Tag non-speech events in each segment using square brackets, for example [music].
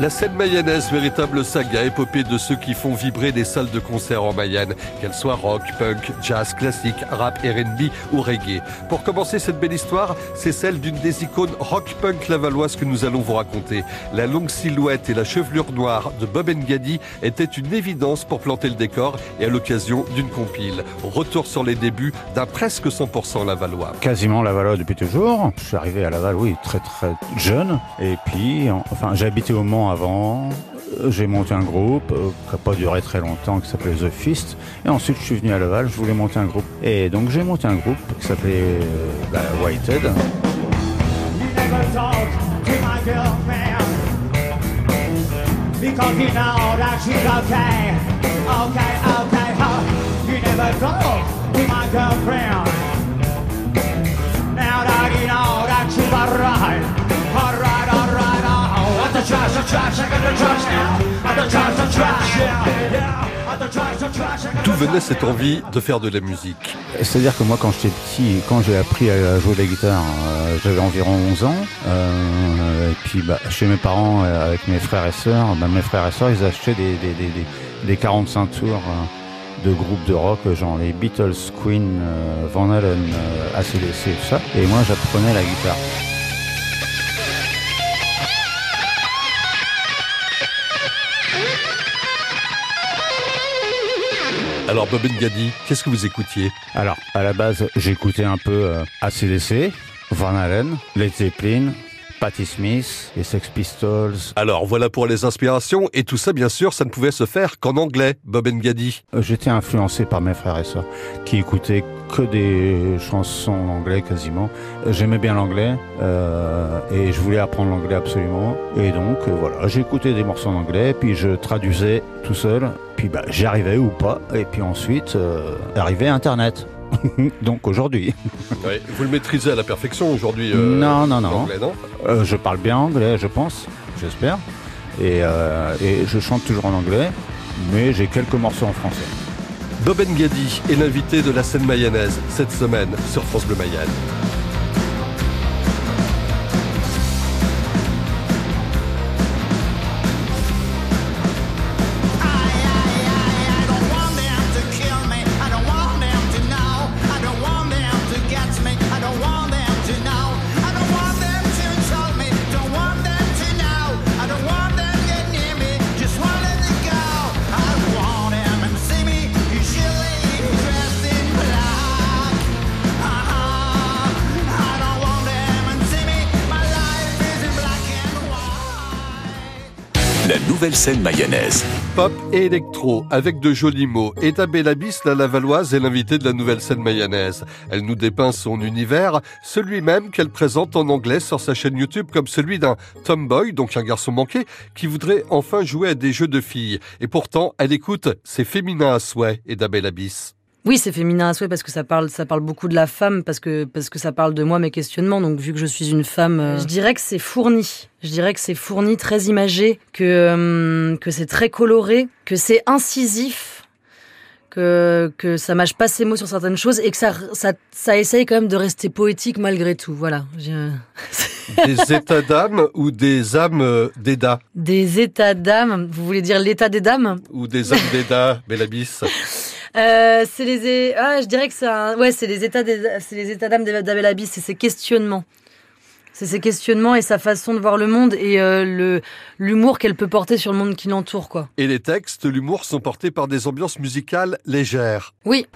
La scène mayonnaise, véritable saga épopée de ceux qui font vibrer les salles de concert en Mayenne, qu'elles soient rock, punk, jazz, classique, rap, R&B ou reggae. Pour commencer cette belle histoire, c'est celle d'une des icônes rock-punk lavalloise que nous allons vous raconter. La longue silhouette et la chevelure noire de Bob Ngadi étaient une évidence pour planter le décor et à l'occasion d'une compile. Retour sur les débuts d'un presque 100% lavallois. Quasiment lavallois depuis toujours. Je suis arrivé à Laval, oui, très très jeune. Et puis, enfin, habité au Mans avant. J'ai monté un groupe euh, qui n'a pas duré très longtemps, qui s'appelait The Fist. Et ensuite, je suis venu à Laval, je voulais monter un groupe. Et donc, j'ai monté un groupe qui s'appelait euh, bah, Whitehead. D'où venait cette envie de faire de la musique C'est-à-dire que moi, quand j'étais petit, quand j'ai appris à jouer de la guitare, euh, j'avais environ 11 ans. Euh, et puis, bah, chez mes parents, euh, avec mes frères et sœurs, bah, mes frères et sœurs, ils achetaient des, des, des, des 45 tours de groupes de rock, genre les Beatles, Queen, Van Halen, ACDC, tout ça. Et moi, j'apprenais la guitare. Alors Bob Gadi, qu'est-ce que vous écoutiez? Alors à la base j'écoutais un peu euh, ACDC, Van Halen, Led Zeppelin, Patti Smith, les Sex Pistols. Alors voilà pour les inspirations et tout ça bien sûr ça ne pouvait se faire qu'en anglais, Bob Ngadi. Euh, j'étais influencé par mes frères et sœurs qui écoutaient que des chansons en anglais quasiment. Euh, j'aimais bien l'anglais euh, et je voulais apprendre l'anglais absolument. Et donc euh, voilà, j'écoutais des morceaux en anglais, puis je traduisais tout seul. Puis bah, j'y arrivais ou pas. Et puis ensuite, euh, arrivait Internet. [laughs] Donc aujourd'hui. [laughs] vous le maîtrisez à la perfection aujourd'hui euh, Non, non, non. non euh, je parle bien anglais, je pense, j'espère. Et, euh, et, je chante toujours en anglais, mais j'ai quelques morceaux en français. Bob Ngadi est l'invité de la scène mayonnaise cette semaine sur France Bleu Mayenne. Scène mayonnaise. Pop et électro, avec de jolis mots. Eda Bellabis, la Lavalloise, est l'invitée de la nouvelle scène mayonnaise. Elle nous dépeint son univers, celui même qu'elle présente en anglais sur sa chaîne YouTube comme celui d'un tomboy, donc un garçon manqué, qui voudrait enfin jouer à des jeux de filles. Et pourtant, elle écoute C'est féminin à souhait, Eda Bellabis. Oui, c'est féminin à souhait parce que ça parle, ça parle beaucoup de la femme, parce que, parce que ça parle de moi, mes questionnements. Donc, vu que je suis une femme, euh, je dirais que c'est fourni. Je dirais que c'est fourni, très imagé, que, euh, que c'est très coloré, que c'est incisif, que, que ça mâche pas ses mots sur certaines choses et que ça, ça, ça essaye quand même de rester poétique malgré tout. Voilà. [laughs] des états d'âme ou des âmes euh, d'Eda Des états d'âme, vous voulez dire l'état des dames? Ou des âmes d'Eda, Bellabis? [laughs] euh, c'est les ah, je dirais que c'est ouais, c'est les états c'est les états d'âme d'Abel Abyss, c'est ses questionnements. C'est ses questionnements et sa façon de voir le monde et euh, le l'humour qu'elle peut porter sur le monde qui l'entoure quoi. Et les textes, l'humour sont portés par des ambiances musicales légères. Oui.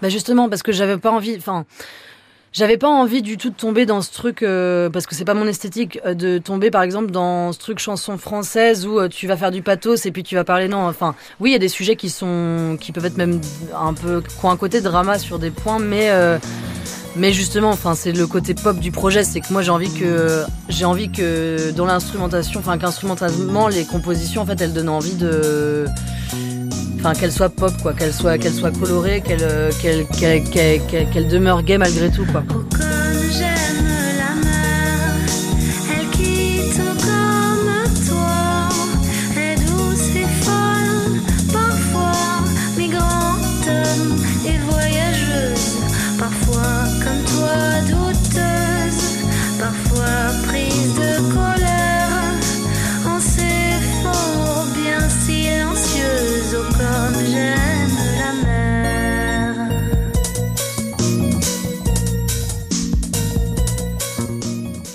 Bah justement parce que j'avais pas envie enfin j'avais pas envie du tout de tomber dans ce truc euh, parce que c'est pas mon esthétique euh, de tomber par exemple dans ce truc chanson française où euh, tu vas faire du pathos et puis tu vas parler non enfin oui il y a des sujets qui sont qui peuvent être même un peu un côté drama sur des points mais mais justement enfin c'est le côté pop du projet c'est que moi j'ai envie que j'ai envie que dans l'instrumentation enfin qu'instrumentalement les compositions en fait elles donnent envie de enfin qu'elle soit pop quoi, qu'elle soit qu'elle soit colorée, qu'elle euh, qu'elle qu'elle qu'elle qu demeure gay malgré tout quoi.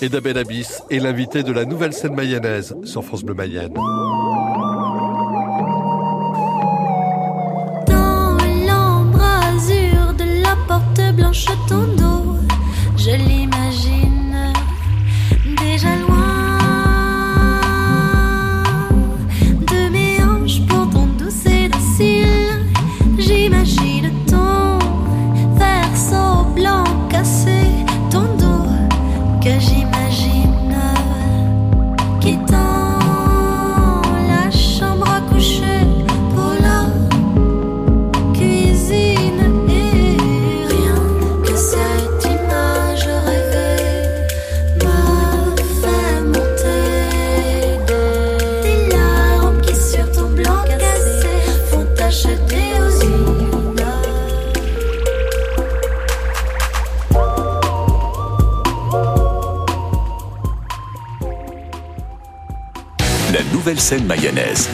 Et Dabel Abyss est l'invité de la nouvelle scène mayonnaise sur France Bleu Mayenne. Nouvelle scène mayonnaise.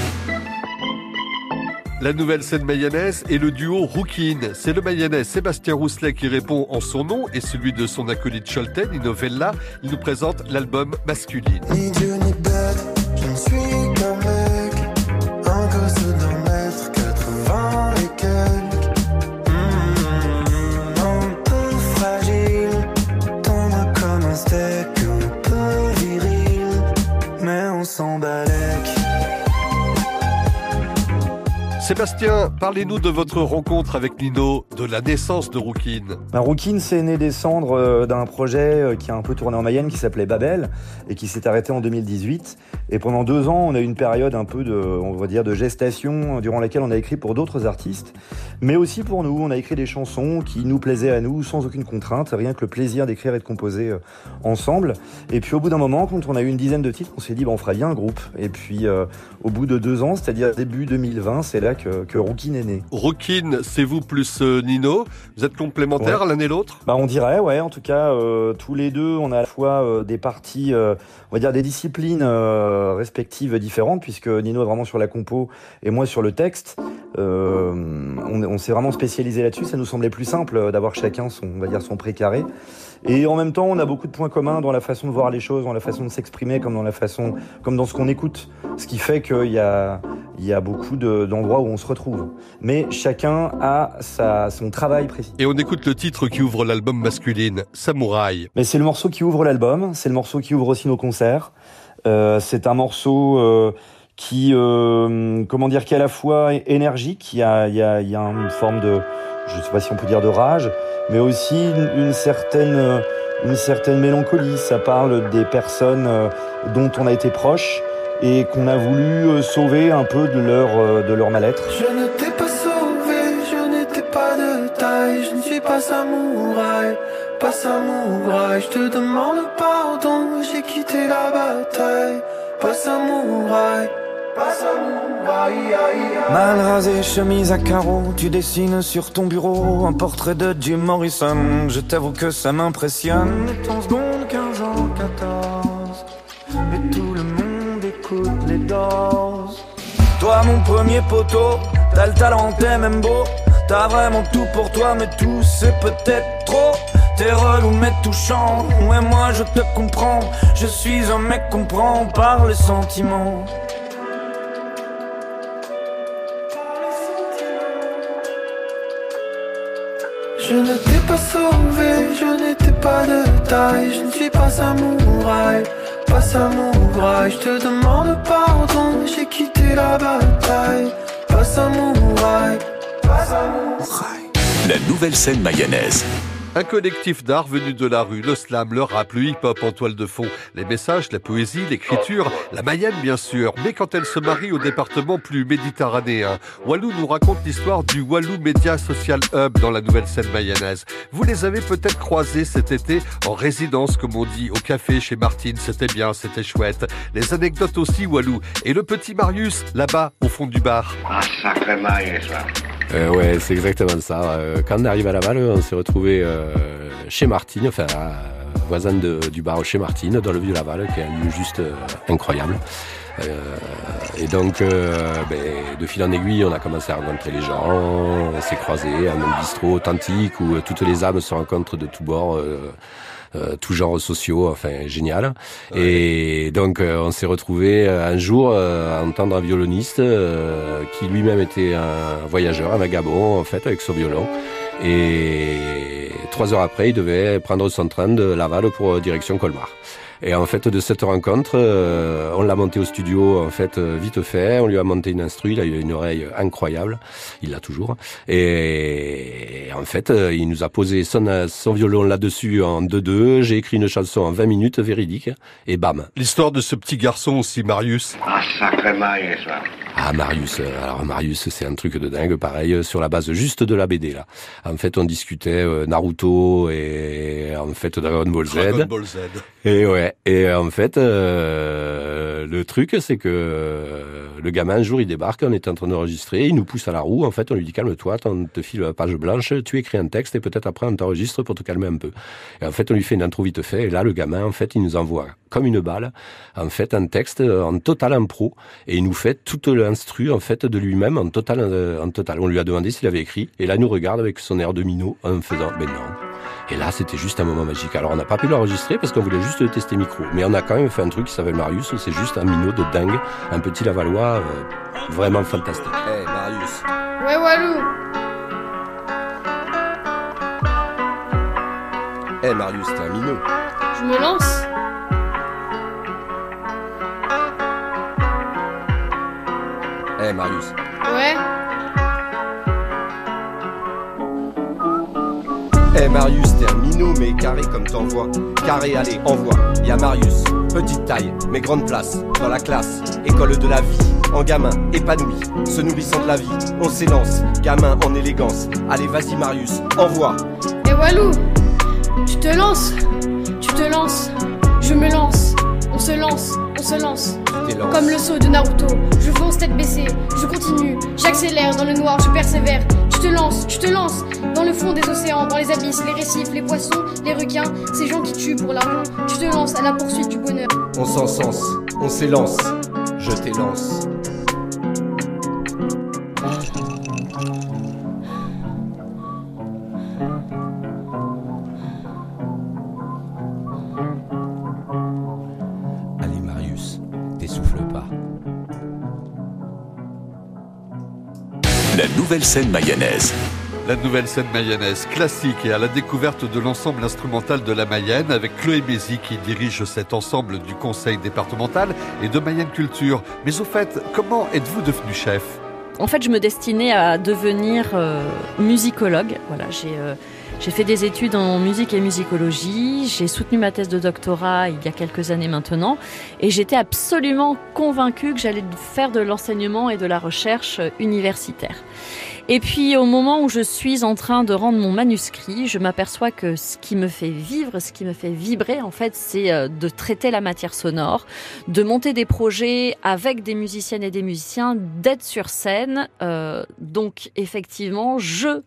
La nouvelle scène mayonnaise est le duo Rookin. C'est le mayonnaise Sébastien Rousselet qui répond en son nom et celui de son acolyte Scholten, Inovella. Il nous présente l'album Masculine. Ni Dieu ni bête, je ne suis qu'un mec, un gosse d'un mètre 80 et quelques. Mmh, un peu fragile, tendre comme un steak, un peu viril, mais on s'en Sébastien, parlez-nous de votre rencontre avec Nino, de la naissance de Rookin. Ben, Rookin, c'est né des cendres euh, d'un projet euh, qui a un peu tourné en Mayenne qui s'appelait Babel et qui s'est arrêté en 2018. Et pendant deux ans, on a eu une période un peu de, on va dire, de gestation durant laquelle on a écrit pour d'autres artistes, mais aussi pour nous. On a écrit des chansons qui nous plaisaient à nous sans aucune contrainte, rien que le plaisir d'écrire et de composer euh, ensemble. Et puis au bout d'un moment, quand on a eu une dizaine de titres, on s'est dit, ben, on fera bien un groupe. Et puis euh, au bout de deux ans, c'est-à-dire début 2020, c'est là que, que Rookin est né. Rookin, c'est vous plus euh, Nino. Vous êtes complémentaires l'un et l'autre? Bah, on dirait, ouais. En tout cas, euh, tous les deux, on a à la fois euh, des parties, euh, on va dire des disciplines respectives différentes, puisque Nino est vraiment sur la compo et moi sur le texte. On on s'est vraiment spécialisé là-dessus. Ça nous semblait plus simple d'avoir chacun son, on va dire, son précaré. Et en même temps, on a beaucoup de points communs dans la façon de voir les choses, dans la façon de s'exprimer, comme dans la façon, comme dans ce qu'on écoute. Ce qui fait qu'il y a, il y a beaucoup de- d'endroits où on se retrouve. Mais chacun a sa, son travail précis. Et on écoute le titre qui ouvre l'album masculine, Samouraï. Mais c'est le morceau qui ouvre l'album, c'est le morceau qui ouvre aussi nos concerts. Euh, c'est un morceau euh, qui, euh, comment dire, qui est à la fois énergique, il y a, il y a, il y a une forme de, je sais pas si on peut dire de rage, mais aussi une, une certaine, euh, une certaine mélancolie. Ça parle des personnes euh, dont on a été proche et qu'on a voulu euh, sauver un peu de leur, de leur mal-être. Je ne t'ai pas sauvé, je n'étais pas de taille, je ne suis pas samouraï, pas samouraï. Je te demande pardon, j'ai quitté la bataille, pas samouraï. Mal rasé, chemise à carreaux, tu dessines sur ton bureau un portrait de Jim Morrison. Je t'avoue que ça m'impressionne. Ton seconde, 15 ans, 14. Et tout le monde écoute les Doors. Toi, mon premier poteau, t'as le talent, t'es même beau. T'as vraiment tout pour toi, mais tout c'est peut-être trop. T'es relou, mais touchant. Ouais, moi je te comprends. Je suis un mec qu'on prend par les sentiments. Je ne t'ai pas sauvé, je n'étais pas de taille, je ne suis pas samouraï, pas samouraï. Je te demande pardon, j'ai quitté la bataille, pas samouraï, pas samouraï. La nouvelle scène mayonnaise. Un collectif d'art venu de la rue, le slam, le rap, le hip-hop en toile de fond, les messages, la poésie, l'écriture, la Mayenne bien sûr, mais quand elle se marie au département plus méditerranéen, Walou nous raconte l'histoire du Walou Media Social Hub dans la nouvelle scène mayonnaise. Vous les avez peut-être croisés cet été en résidence, comme on dit, au café chez Martine, c'était bien, c'était chouette. Les anecdotes aussi, Walou. Et le petit Marius, là-bas, au fond du bar. Ah, sacré marié, ça. Euh, ouais, c'est exactement ça. Euh, quand on arrive à Laval, on s'est retrouvé euh, chez Martine, enfin voisin de- du bar chez Martine, dans le vieux Laval, qui est un lieu juste euh, incroyable. Euh, et donc, euh, ben, de fil en aiguille, on a commencé à rencontrer les gens, on s'est croisés à un bistrot authentique où toutes les âmes se rencontrent de tous bords. Euh, euh, tous genres sociaux, enfin génial. Et donc euh, on s'est retrouvé euh, un jour euh, à entendre un violoniste euh, qui lui-même était un voyageur, un vagabond en fait avec son violon. Et trois heures après, il devait prendre son train de Laval pour euh, direction Colmar. Et en fait, de cette rencontre, euh, on l'a monté au studio en fait euh, vite fait. On lui a monté une instru. Il a eu une oreille incroyable. Il l'a toujours. Et en fait, il nous a posé son, son violon là-dessus en 2-2. J'ai écrit une chanson en 20 minutes véridique. Et bam. L'histoire de ce petit garçon aussi, Marius. Ah, sacré Marius. Ah Marius, euh, alors Marius c'est un truc de dingue, pareil, euh, sur la base juste de la BD là. En fait on discutait euh, Naruto et en fait Dragon Ball Z. Dragon Ball Z. Et ouais, et en fait euh, le truc c'est que euh, le gamin un jour il débarque, on est en train d'enregistrer, il nous pousse à la roue, en fait on lui dit calme-toi, on te file la page blanche, tu écris un texte et peut-être après on t'enregistre pour te calmer un peu. Et en fait on lui fait une intro vite fait et là le gamin en fait il nous envoie comme une balle en fait un texte en total impro et il nous fait toute l'instru en fait de lui-même en total euh, en total. On lui a demandé s'il avait écrit et là il nous regarde avec son air de minot en faisant ben non. Et là c'était juste un moment magique. Alors on n'a pas pu l'enregistrer parce qu'on voulait juste tester micro, mais on a quand même fait un truc qui s'appelle Marius. C'est juste un minot de dingue, un petit Lavallois euh, vraiment fantastique. Hey Marius. Ouais, Walou Hey Marius, t'es un minot. Je me lance Hey Marius. Ouais Eh Marius, t'es un minot, mais carré comme t'envoies. Carré, allez, envoie. Y a Marius, petite taille, mais grande place, dans la classe, école de la vie, en gamin, épanoui, se nourrissant de la vie. On s'élance, gamin en élégance. Allez, vas-y Marius, envoie. Et Walou Tu te lances Tu te lances Je me lance On se lance On se lance. Comme le saut de Naruto, je fonce tête baissée, je continue, j'accélère dans le noir, je persévère. Tu te lances, tu te lances dans le fond des océans, dans les abysses, les récifs, les poissons, les requins, ces gens qui tuent pour l'argent. Tu te lances à la poursuite du bonheur. On s'encense, on s'élance. Je t'élance. Nouvelle scène mayonnaise. La nouvelle scène mayonnaise classique et à la découverte de l'ensemble instrumental de la Mayenne avec Chloé Mézy qui dirige cet ensemble du conseil départemental et de Mayenne Culture. Mais au fait, comment êtes-vous devenu chef? En fait, je me destinais à devenir euh, musicologue. Voilà, j'ai euh, j'ai fait des études en musique et musicologie. J'ai soutenu ma thèse de doctorat il y a quelques années maintenant, et j'étais absolument convaincue que j'allais faire de l'enseignement et de la recherche universitaire. Et puis au moment où je suis en train de rendre mon manuscrit, je m'aperçois que ce qui me fait vivre, ce qui me fait vibrer en fait, c'est euh, de traiter la matière sonore, de monter des projets avec des musiciennes et des musiciens, d'être sur scène. Euh, donc effectivement, je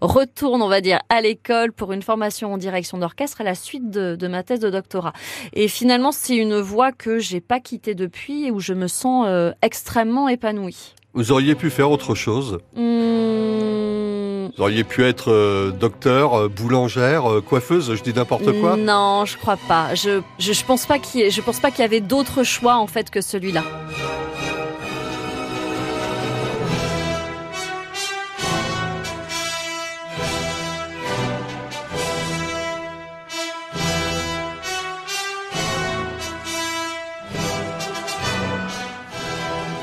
retourne, on va dire, à l'école pour une formation en direction d'orchestre à la suite de, ma thèse de doctorat. Et finalement, c'est une voie que j'ai pas quittée depuis et où je me sens euh, extrêmement épanouie. Vous auriez pu faire autre chose Mmh, Vous auriez pu être euh, docteur, euh, boulangère, euh, coiffeuse, je dis n'importe quoi Non, je crois pas. Je je, je pense pas qu'il y ait- je pense pas qu'il y avait d'autres choix en fait que celui-là.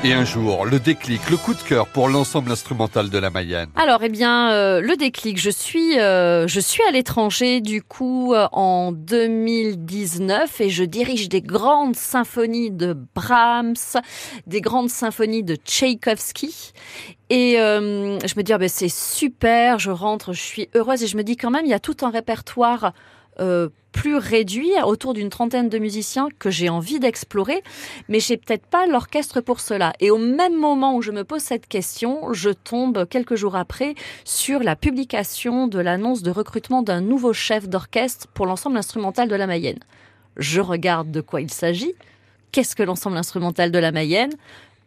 Et un jour, le déclic, le coup de cœur pour l'ensemble instrumental de la Mayenne. Alors, eh bien, euh, le déclic. Je suis, euh, je suis à l'étranger du coup euh, en 2019 et je dirige des grandes symphonies de Brahms, des grandes symphonies de Tchaïkovski. Et euh, je me dis, ah ben, c'est super, je rentre, je suis heureuse et je me dis quand même, il y a tout un répertoire euh, plus réduit, autour d'une trentaine de musiciens que j'ai envie d'explorer, mais j'ai peut-être pas l'orchestre pour cela. Et au même moment où je me pose cette question, je tombe quelques jours après sur la publication de l'annonce de recrutement d'un nouveau chef d'orchestre pour l'ensemble instrumental de la Mayenne. Je regarde de quoi il s'agit. Qu'est-ce que l'ensemble instrumental de la Mayenne?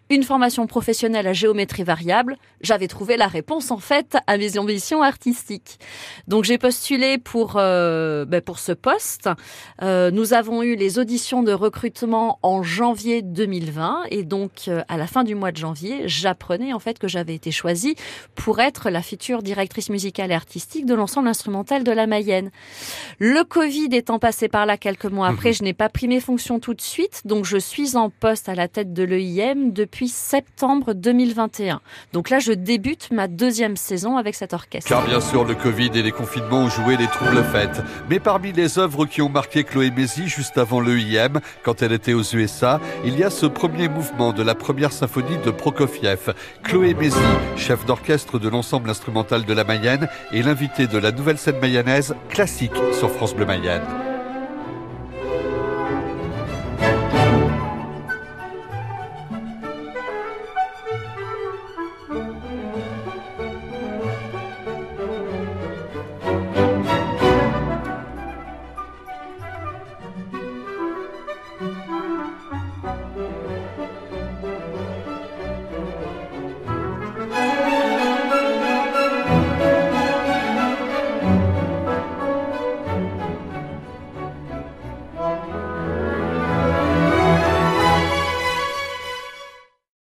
Une formation professionnelle à géométrie variable, j'avais trouvé la réponse en fait à mes ambitions artistiques. Donc j'ai postulé pour euh, ben, pour ce poste. Euh, nous avons eu les auditions de recrutement en janvier 2020 et donc euh, à la fin du mois de janvier, j'apprenais en fait que j'avais été choisie pour être la future directrice musicale et artistique de l'ensemble instrumental de la Mayenne. Le Covid étant passé par là quelques mois après, je n'ai pas pris mes fonctions tout de suite, donc je suis en poste à la tête de l'EIM depuis depuis septembre 2021. Donc là, je débute ma deuxième saison avec cet orchestre. Car bien sûr, le Covid et les confinements ont joué les troubles fêtes. Mais parmi les œuvres qui ont marqué Chloé Mézi juste avant l'EIM, quand elle était aux USA, il y a ce premier mouvement de la première symphonie de Prokofiev. Chloé Mézi, chef d'orchestre de l'ensemble instrumental de la Mayenne, et l'invité de la nouvelle scène mayonnaise classique sur France Bleu Mayenne.